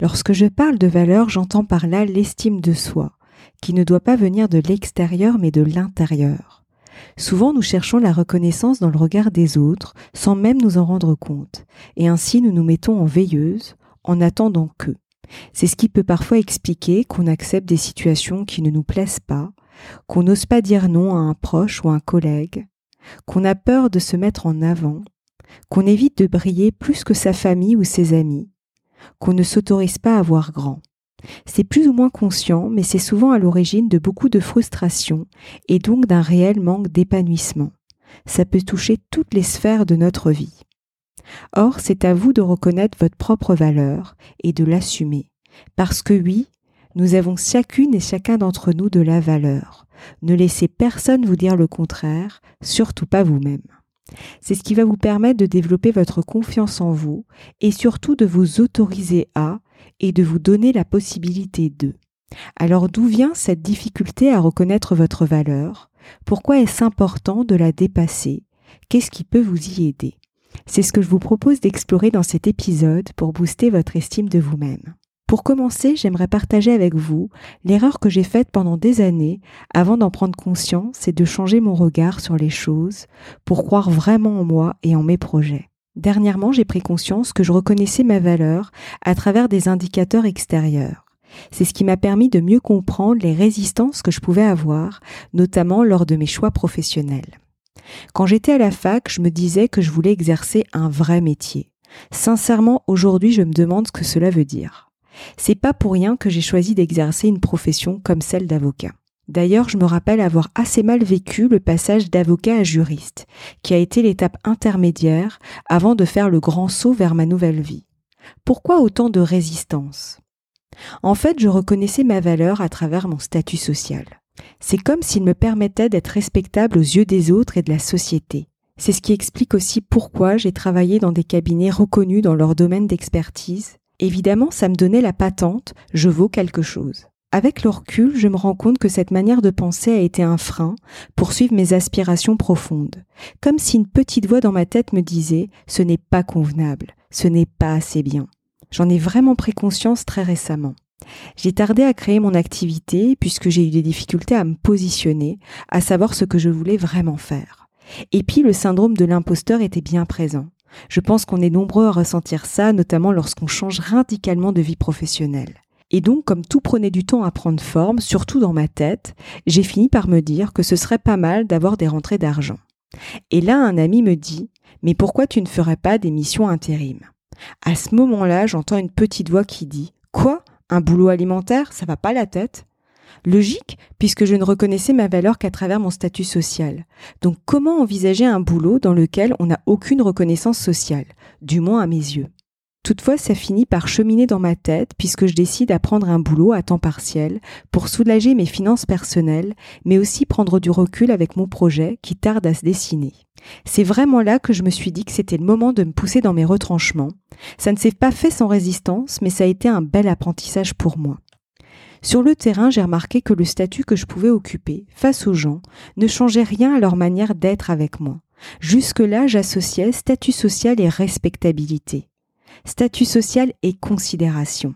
Lorsque je parle de valeur, j'entends par là l'estime de soi, qui ne doit pas venir de l'extérieur mais de l'intérieur. Souvent nous cherchons la reconnaissance dans le regard des autres sans même nous en rendre compte, et ainsi nous nous mettons en veilleuse en attendant que. C'est ce qui peut parfois expliquer qu'on accepte des situations qui ne nous plaisent pas, qu'on n'ose pas dire non à un proche ou un collègue, qu'on a peur de se mettre en avant, qu'on évite de briller plus que sa famille ou ses amis, qu'on ne s'autorise pas à voir grand. C'est plus ou moins conscient, mais c'est souvent à l'origine de beaucoup de frustration et donc d'un réel manque d'épanouissement. Ça peut toucher toutes les sphères de notre vie. Or, c'est à vous de reconnaître votre propre valeur et de l'assumer. Parce que oui, nous avons chacune et chacun d'entre nous de la valeur. Ne laissez personne vous dire le contraire, surtout pas vous-même. C'est ce qui va vous permettre de développer votre confiance en vous et surtout de vous autoriser à et de vous donner la possibilité de. Alors d'où vient cette difficulté à reconnaître votre valeur? Pourquoi est-ce important de la dépasser? Qu'est-ce qui peut vous y aider? C'est ce que je vous propose d'explorer dans cet épisode pour booster votre estime de vous-même. Pour commencer, j'aimerais partager avec vous l'erreur que j'ai faite pendant des années avant d'en prendre conscience et de changer mon regard sur les choses pour croire vraiment en moi et en mes projets. Dernièrement, j'ai pris conscience que je reconnaissais ma valeur à travers des indicateurs extérieurs. C'est ce qui m'a permis de mieux comprendre les résistances que je pouvais avoir, notamment lors de mes choix professionnels. Quand j'étais à la fac, je me disais que je voulais exercer un vrai métier. Sincèrement, aujourd'hui, je me demande ce que cela veut dire. C'est pas pour rien que j'ai choisi d'exercer une profession comme celle d'avocat. D'ailleurs, je me rappelle avoir assez mal vécu le passage d'avocat à juriste, qui a été l'étape intermédiaire avant de faire le grand saut vers ma nouvelle vie. Pourquoi autant de résistance? En fait, je reconnaissais ma valeur à travers mon statut social. C'est comme s'il me permettait d'être respectable aux yeux des autres et de la société. C'est ce qui explique aussi pourquoi j'ai travaillé dans des cabinets reconnus dans leur domaine d'expertise. Évidemment, ça me donnait la patente, je vaux quelque chose. Avec le recul, je me rends compte que cette manière de penser a été un frein pour suivre mes aspirations profondes. Comme si une petite voix dans ma tête me disait ce n'est pas convenable, ce n'est pas assez bien. J'en ai vraiment pris conscience très récemment. J'ai tardé à créer mon activité puisque j'ai eu des difficultés à me positionner, à savoir ce que je voulais vraiment faire. Et puis le syndrome de l'imposteur était bien présent. Je pense qu'on est nombreux à ressentir ça, notamment lorsqu'on change radicalement de vie professionnelle. Et donc, comme tout prenait du temps à prendre forme, surtout dans ma tête, j'ai fini par me dire que ce serait pas mal d'avoir des rentrées d'argent. Et là, un ami me dit, mais pourquoi tu ne ferais pas des missions intérim? À ce moment-là, j'entends une petite voix qui dit, quoi? Un boulot alimentaire? Ça va pas la tête? Logique, puisque je ne reconnaissais ma valeur qu'à travers mon statut social. Donc comment envisager un boulot dans lequel on n'a aucune reconnaissance sociale, du moins à mes yeux Toutefois, ça finit par cheminer dans ma tête puisque je décide à prendre un boulot à temps partiel pour soulager mes finances personnelles, mais aussi prendre du recul avec mon projet qui tarde à se dessiner. C'est vraiment là que je me suis dit que c'était le moment de me pousser dans mes retranchements. Ça ne s'est pas fait sans résistance, mais ça a été un bel apprentissage pour moi. Sur le terrain, j'ai remarqué que le statut que je pouvais occuper face aux gens ne changeait rien à leur manière d'être avec moi. Jusque-là, j'associais statut social et respectabilité statut social et considération.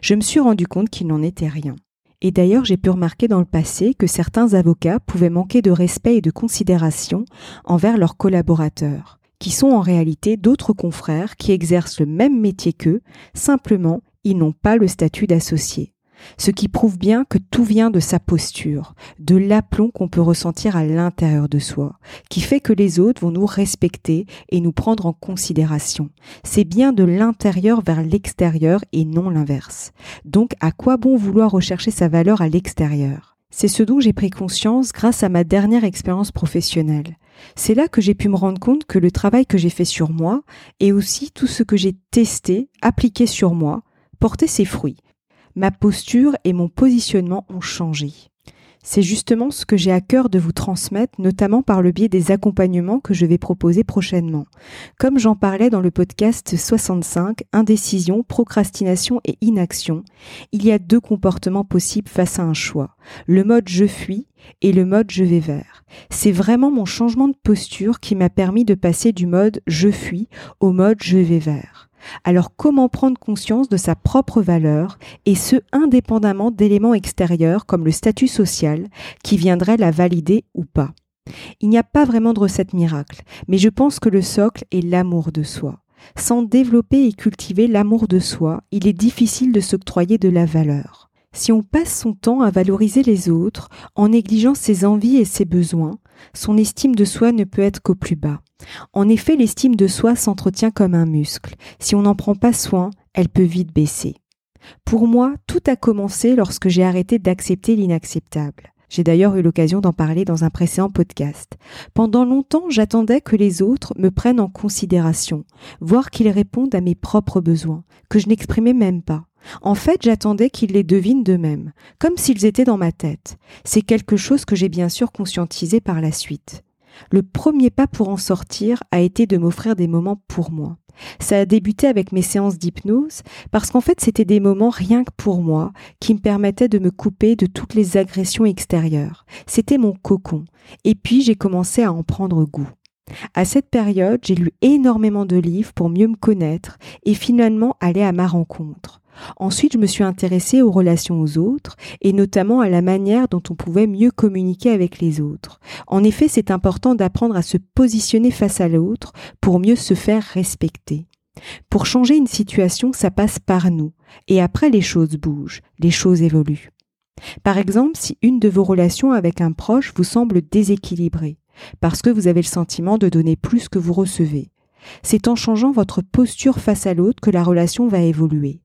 Je me suis rendu compte qu'il n'en était rien. Et d'ailleurs, j'ai pu remarquer dans le passé que certains avocats pouvaient manquer de respect et de considération envers leurs collaborateurs, qui sont en réalité d'autres confrères qui exercent le même métier qu'eux, simplement ils n'ont pas le statut d'associé. Ce qui prouve bien que tout vient de sa posture, de l'aplomb qu'on peut ressentir à l'intérieur de soi, qui fait que les autres vont nous respecter et nous prendre en considération. C'est bien de l'intérieur vers l'extérieur et non l'inverse. Donc à quoi bon vouloir rechercher sa valeur à l'extérieur? C'est ce dont j'ai pris conscience grâce à ma dernière expérience professionnelle. C'est là que j'ai pu me rendre compte que le travail que j'ai fait sur moi et aussi tout ce que j'ai testé, appliqué sur moi, portait ses fruits ma posture et mon positionnement ont changé. C'est justement ce que j'ai à cœur de vous transmettre, notamment par le biais des accompagnements que je vais proposer prochainement. Comme j'en parlais dans le podcast 65, Indécision, procrastination et inaction, il y a deux comportements possibles face à un choix. Le mode je fuis et le mode je vais vers. C'est vraiment mon changement de posture qui m'a permis de passer du mode je fuis au mode je vais vers. Alors comment prendre conscience de sa propre valeur, et ce indépendamment d'éléments extérieurs comme le statut social qui viendrait la valider ou pas? Il n'y a pas vraiment de recette miracle, mais je pense que le socle est l'amour de soi. Sans développer et cultiver l'amour de soi, il est difficile de s'octroyer de la valeur. Si on passe son temps à valoriser les autres en négligeant ses envies et ses besoins, son estime de soi ne peut être qu'au plus bas. En effet, l'estime de soi s'entretient comme un muscle. Si on n'en prend pas soin, elle peut vite baisser. Pour moi, tout a commencé lorsque j'ai arrêté d'accepter l'inacceptable. J'ai d'ailleurs eu l'occasion d'en parler dans un précédent podcast. Pendant longtemps, j'attendais que les autres me prennent en considération, voire qu'ils répondent à mes propres besoins, que je n'exprimais même pas. En fait, j'attendais qu'ils les devinent d'eux-mêmes, comme s'ils étaient dans ma tête. C'est quelque chose que j'ai bien sûr conscientisé par la suite. Le premier pas pour en sortir a été de m'offrir des moments pour moi. Ça a débuté avec mes séances d'hypnose, parce qu'en fait c'était des moments rien que pour moi, qui me permettaient de me couper de toutes les agressions extérieures. C'était mon cocon. Et puis j'ai commencé à en prendre goût. À cette période, j'ai lu énormément de livres pour mieux me connaître et finalement aller à ma rencontre. Ensuite, je me suis intéressée aux relations aux autres et notamment à la manière dont on pouvait mieux communiquer avec les autres. En effet, c'est important d'apprendre à se positionner face à l'autre pour mieux se faire respecter. Pour changer une situation, ça passe par nous. Et après, les choses bougent, les choses évoluent. Par exemple, si une de vos relations avec un proche vous semble déséquilibrée, parce que vous avez le sentiment de donner plus que vous recevez, c'est en changeant votre posture face à l'autre que la relation va évoluer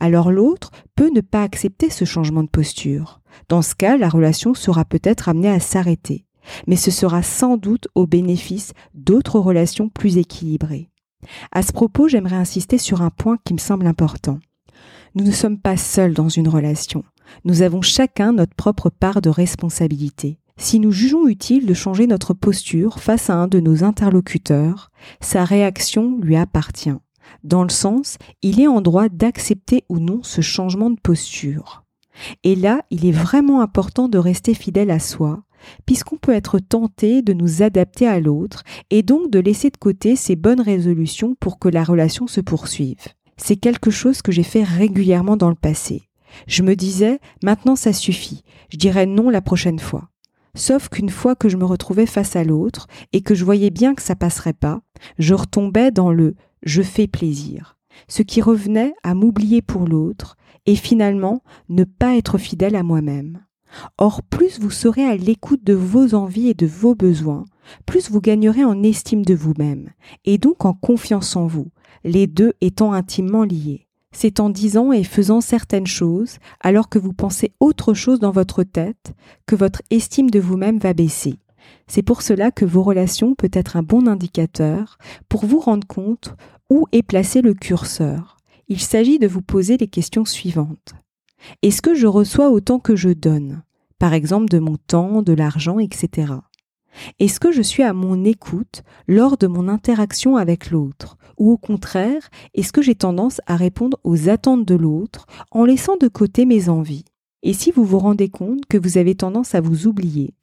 alors l'autre peut ne pas accepter ce changement de posture. Dans ce cas, la relation sera peut-être amenée à s'arrêter, mais ce sera sans doute au bénéfice d'autres relations plus équilibrées. À ce propos, j'aimerais insister sur un point qui me semble important. Nous ne sommes pas seuls dans une relation. Nous avons chacun notre propre part de responsabilité. Si nous jugeons utile de changer notre posture face à un de nos interlocuteurs, sa réaction lui appartient dans le sens, il est en droit d'accepter ou non ce changement de posture. Et là, il est vraiment important de rester fidèle à soi, puisqu'on peut être tenté de nous adapter à l'autre et donc de laisser de côté ces bonnes résolutions pour que la relation se poursuive. C'est quelque chose que j'ai fait régulièrement dans le passé. Je me disais, maintenant ça suffit, je dirais non la prochaine fois. Sauf qu'une fois que je me retrouvais face à l'autre et que je voyais bien que ça passerait pas, je retombais dans le je fais plaisir, ce qui revenait à m'oublier pour l'autre et finalement ne pas être fidèle à moi-même. Or, plus vous serez à l'écoute de vos envies et de vos besoins, plus vous gagnerez en estime de vous-même, et donc en confiance en vous, les deux étant intimement liés. C'est en disant et faisant certaines choses, alors que vous pensez autre chose dans votre tête, que votre estime de vous-même va baisser. C'est pour cela que vos relations peut être un bon indicateur pour vous rendre compte où est placé le curseur Il s'agit de vous poser les questions suivantes. Est-ce que je reçois autant que je donne? Par exemple de mon temps, de l'argent, etc. Est-ce que je suis à mon écoute lors de mon interaction avec l'autre? Ou au contraire, est-ce que j'ai tendance à répondre aux attentes de l'autre en laissant de côté mes envies? Et si vous vous rendez compte que vous avez tendance à vous oublier,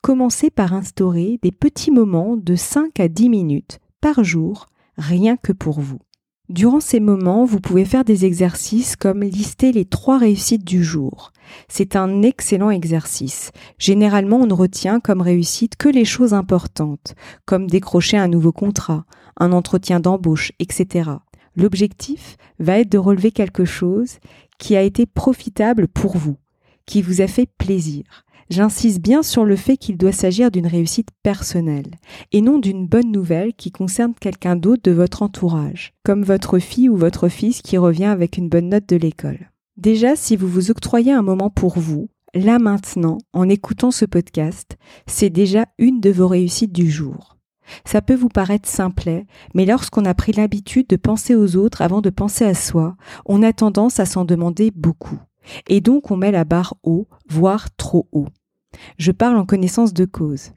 commencez par instaurer des petits moments de 5 à 10 minutes par jour rien que pour vous. Durant ces moments, vous pouvez faire des exercices comme lister les trois réussites du jour. C'est un excellent exercice. Généralement, on ne retient comme réussite que les choses importantes, comme décrocher un nouveau contrat, un entretien d'embauche, etc. L'objectif va être de relever quelque chose qui a été profitable pour vous, qui vous a fait plaisir. J'insiste bien sur le fait qu'il doit s'agir d'une réussite personnelle et non d'une bonne nouvelle qui concerne quelqu'un d'autre de votre entourage, comme votre fille ou votre fils qui revient avec une bonne note de l'école. Déjà, si vous vous octroyez un moment pour vous, là maintenant, en écoutant ce podcast, c'est déjà une de vos réussites du jour. Ça peut vous paraître simplet, mais lorsqu'on a pris l'habitude de penser aux autres avant de penser à soi, on a tendance à s'en demander beaucoup. Et donc on met la barre haut, voire trop haut. Je parle en connaissance de cause.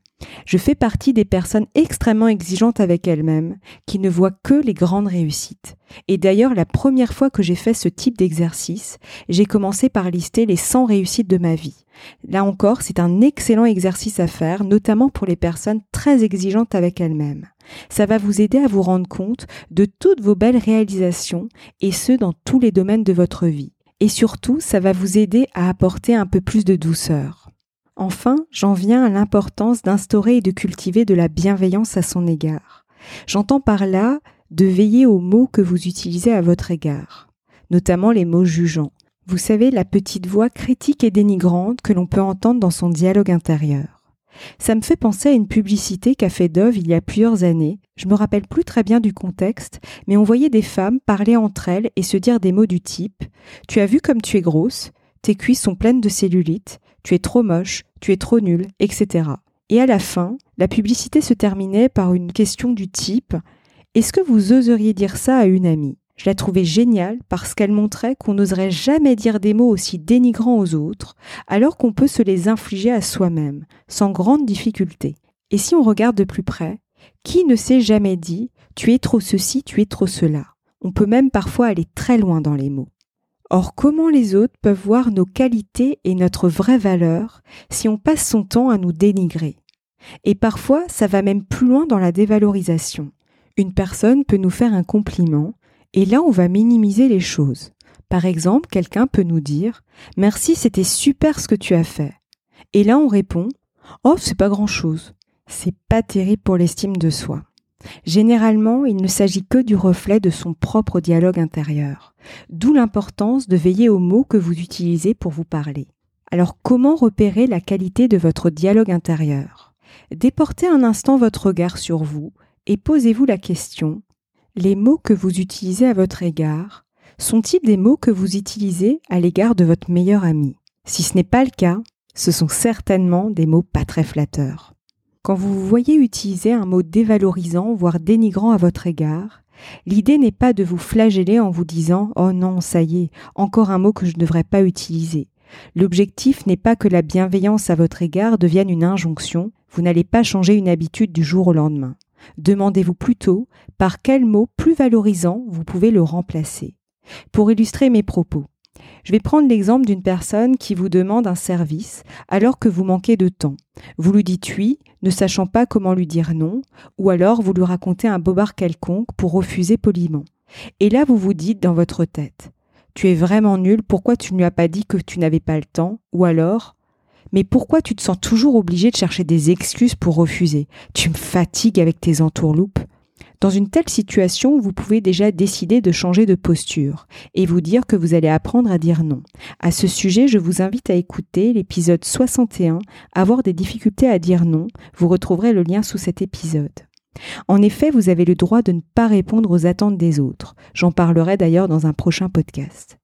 Je fais partie des personnes extrêmement exigeantes avec elles-mêmes, qui ne voient que les grandes réussites. Et d'ailleurs, la première fois que j'ai fait ce type d'exercice, j'ai commencé par lister les 100 réussites de ma vie. Là encore, c'est un excellent exercice à faire, notamment pour les personnes très exigeantes avec elles-mêmes. Ça va vous aider à vous rendre compte de toutes vos belles réalisations, et ce dans tous les domaines de votre vie. Et surtout, ça va vous aider à apporter un peu plus de douceur. Enfin, j'en viens à l'importance d'instaurer et de cultiver de la bienveillance à son égard. J'entends par là de veiller aux mots que vous utilisez à votre égard, notamment les mots jugeants. Vous savez, la petite voix critique et dénigrante que l'on peut entendre dans son dialogue intérieur. Ça me fait penser à une publicité qu'a fait Dove il y a plusieurs années. Je me rappelle plus très bien du contexte, mais on voyait des femmes parler entre elles et se dire des mots du type Tu as vu comme tu es grosse, tes cuisses sont pleines de cellulite, tu es trop moche, tu es trop nulle, etc. Et à la fin, la publicité se terminait par une question du type Est-ce que vous oseriez dire ça à une amie? Je la trouvais géniale parce qu'elle montrait qu'on n'oserait jamais dire des mots aussi dénigrants aux autres, alors qu'on peut se les infliger à soi-même, sans grande difficulté. Et si on regarde de plus près, qui ne s'est jamais dit tu es trop ceci, tu es trop cela On peut même parfois aller très loin dans les mots. Or, comment les autres peuvent voir nos qualités et notre vraie valeur si on passe son temps à nous dénigrer? Et parfois, ça va même plus loin dans la dévalorisation. Une personne peut nous faire un compliment et là, on va minimiser les choses. Par exemple, quelqu'un peut nous dire Merci, c'était super ce que tu as fait. Et là, on répond Oh, c'est pas grand chose. C'est pas terrible pour l'estime de soi. Généralement, il ne s'agit que du reflet de son propre dialogue intérieur, d'où l'importance de veiller aux mots que vous utilisez pour vous parler. Alors comment repérer la qualité de votre dialogue intérieur? Déportez un instant votre regard sur vous et posez-vous la question les mots que vous utilisez à votre égard sont-ils des mots que vous utilisez à l'égard de votre meilleur ami? Si ce n'est pas le cas, ce sont certainement des mots pas très flatteurs. Quand vous voyez utiliser un mot dévalorisant, voire dénigrant à votre égard, l'idée n'est pas de vous flageller en vous disant ⁇ Oh non, ça y est, encore un mot que je ne devrais pas utiliser ⁇ L'objectif n'est pas que la bienveillance à votre égard devienne une injonction, vous n'allez pas changer une habitude du jour au lendemain. Demandez-vous plutôt par quel mot plus valorisant vous pouvez le remplacer. Pour illustrer mes propos, je vais prendre l'exemple d'une personne qui vous demande un service alors que vous manquez de temps. Vous lui dites oui, ne sachant pas comment lui dire non, ou alors vous lui racontez un bobard quelconque pour refuser poliment. Et là, vous vous dites dans votre tête Tu es vraiment nul, pourquoi tu ne lui as pas dit que tu n'avais pas le temps? Ou alors mais pourquoi tu te sens toujours obligé de chercher des excuses pour refuser? Tu me fatigues avec tes entourloupes. Dans une telle situation, vous pouvez déjà décider de changer de posture et vous dire que vous allez apprendre à dire non. À ce sujet, je vous invite à écouter l'épisode 61, Avoir des difficultés à dire non. Vous retrouverez le lien sous cet épisode. En effet, vous avez le droit de ne pas répondre aux attentes des autres. J'en parlerai d'ailleurs dans un prochain podcast.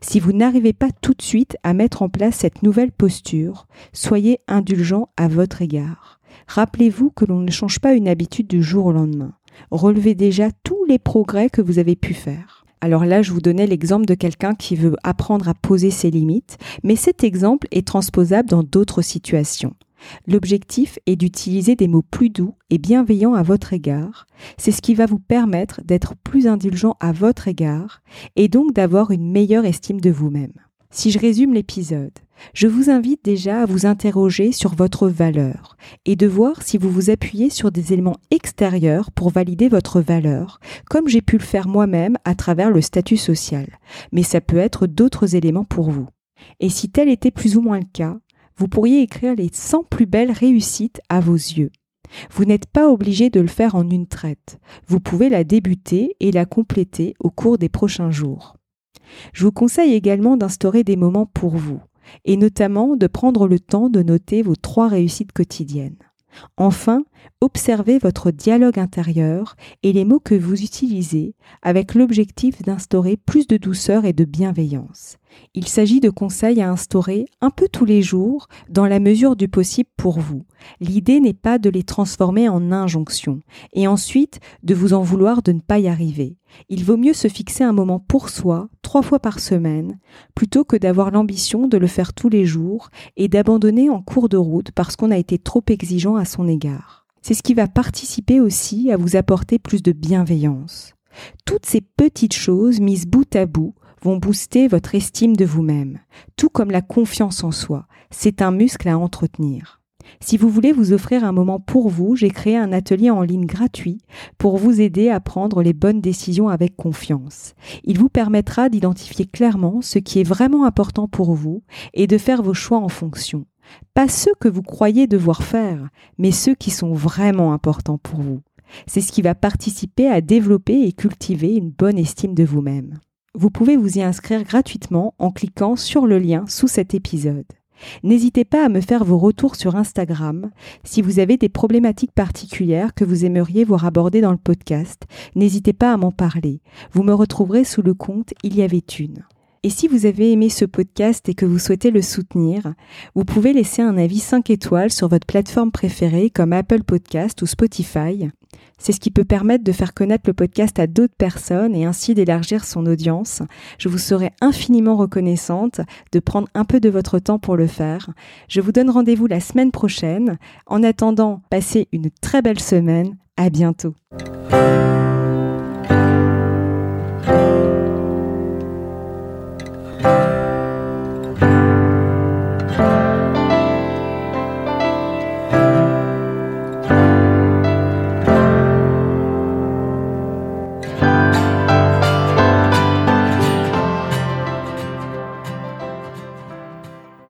Si vous n'arrivez pas tout de suite à mettre en place cette nouvelle posture, soyez indulgent à votre égard. Rappelez-vous que l'on ne change pas une habitude du jour au lendemain. Relevez déjà tous les progrès que vous avez pu faire. Alors là, je vous donnais l'exemple de quelqu'un qui veut apprendre à poser ses limites, mais cet exemple est transposable dans d'autres situations. L'objectif est d'utiliser des mots plus doux et bienveillants à votre égard. C'est ce qui va vous permettre d'être plus indulgent à votre égard et donc d'avoir une meilleure estime de vous-même. Si je résume l'épisode, je vous invite déjà à vous interroger sur votre valeur et de voir si vous vous appuyez sur des éléments extérieurs pour valider votre valeur, comme j'ai pu le faire moi-même à travers le statut social. Mais ça peut être d'autres éléments pour vous. Et si tel était plus ou moins le cas, vous pourriez écrire les 100 plus belles réussites à vos yeux. Vous n'êtes pas obligé de le faire en une traite. Vous pouvez la débuter et la compléter au cours des prochains jours. Je vous conseille également d'instaurer des moments pour vous, et notamment de prendre le temps de noter vos trois réussites quotidiennes. Enfin, observez votre dialogue intérieur et les mots que vous utilisez avec l'objectif d'instaurer plus de douceur et de bienveillance. Il s'agit de conseils à instaurer un peu tous les jours dans la mesure du possible pour vous. L'idée n'est pas de les transformer en injonctions et ensuite de vous en vouloir de ne pas y arriver. Il vaut mieux se fixer un moment pour soi, trois fois par semaine, plutôt que d'avoir l'ambition de le faire tous les jours et d'abandonner en cours de route parce qu'on a été trop exigeant à son égard. C'est ce qui va participer aussi à vous apporter plus de bienveillance. Toutes ces petites choses mises bout à bout vont booster votre estime de vous-même, tout comme la confiance en soi. C'est un muscle à entretenir. Si vous voulez vous offrir un moment pour vous, j'ai créé un atelier en ligne gratuit pour vous aider à prendre les bonnes décisions avec confiance. Il vous permettra d'identifier clairement ce qui est vraiment important pour vous et de faire vos choix en fonction. Pas ceux que vous croyez devoir faire, mais ceux qui sont vraiment importants pour vous. C'est ce qui va participer à développer et cultiver une bonne estime de vous-même. Vous pouvez vous y inscrire gratuitement en cliquant sur le lien sous cet épisode. N'hésitez pas à me faire vos retours sur Instagram. Si vous avez des problématiques particulières que vous aimeriez voir aborder dans le podcast, n'hésitez pas à m'en parler. Vous me retrouverez sous le compte Il y avait une. Et si vous avez aimé ce podcast et que vous souhaitez le soutenir, vous pouvez laisser un avis 5 étoiles sur votre plateforme préférée comme Apple Podcast ou Spotify. C'est ce qui peut permettre de faire connaître le podcast à d'autres personnes et ainsi d'élargir son audience. Je vous serai infiniment reconnaissante de prendre un peu de votre temps pour le faire. Je vous donne rendez-vous la semaine prochaine. En attendant, passez une très belle semaine. À bientôt.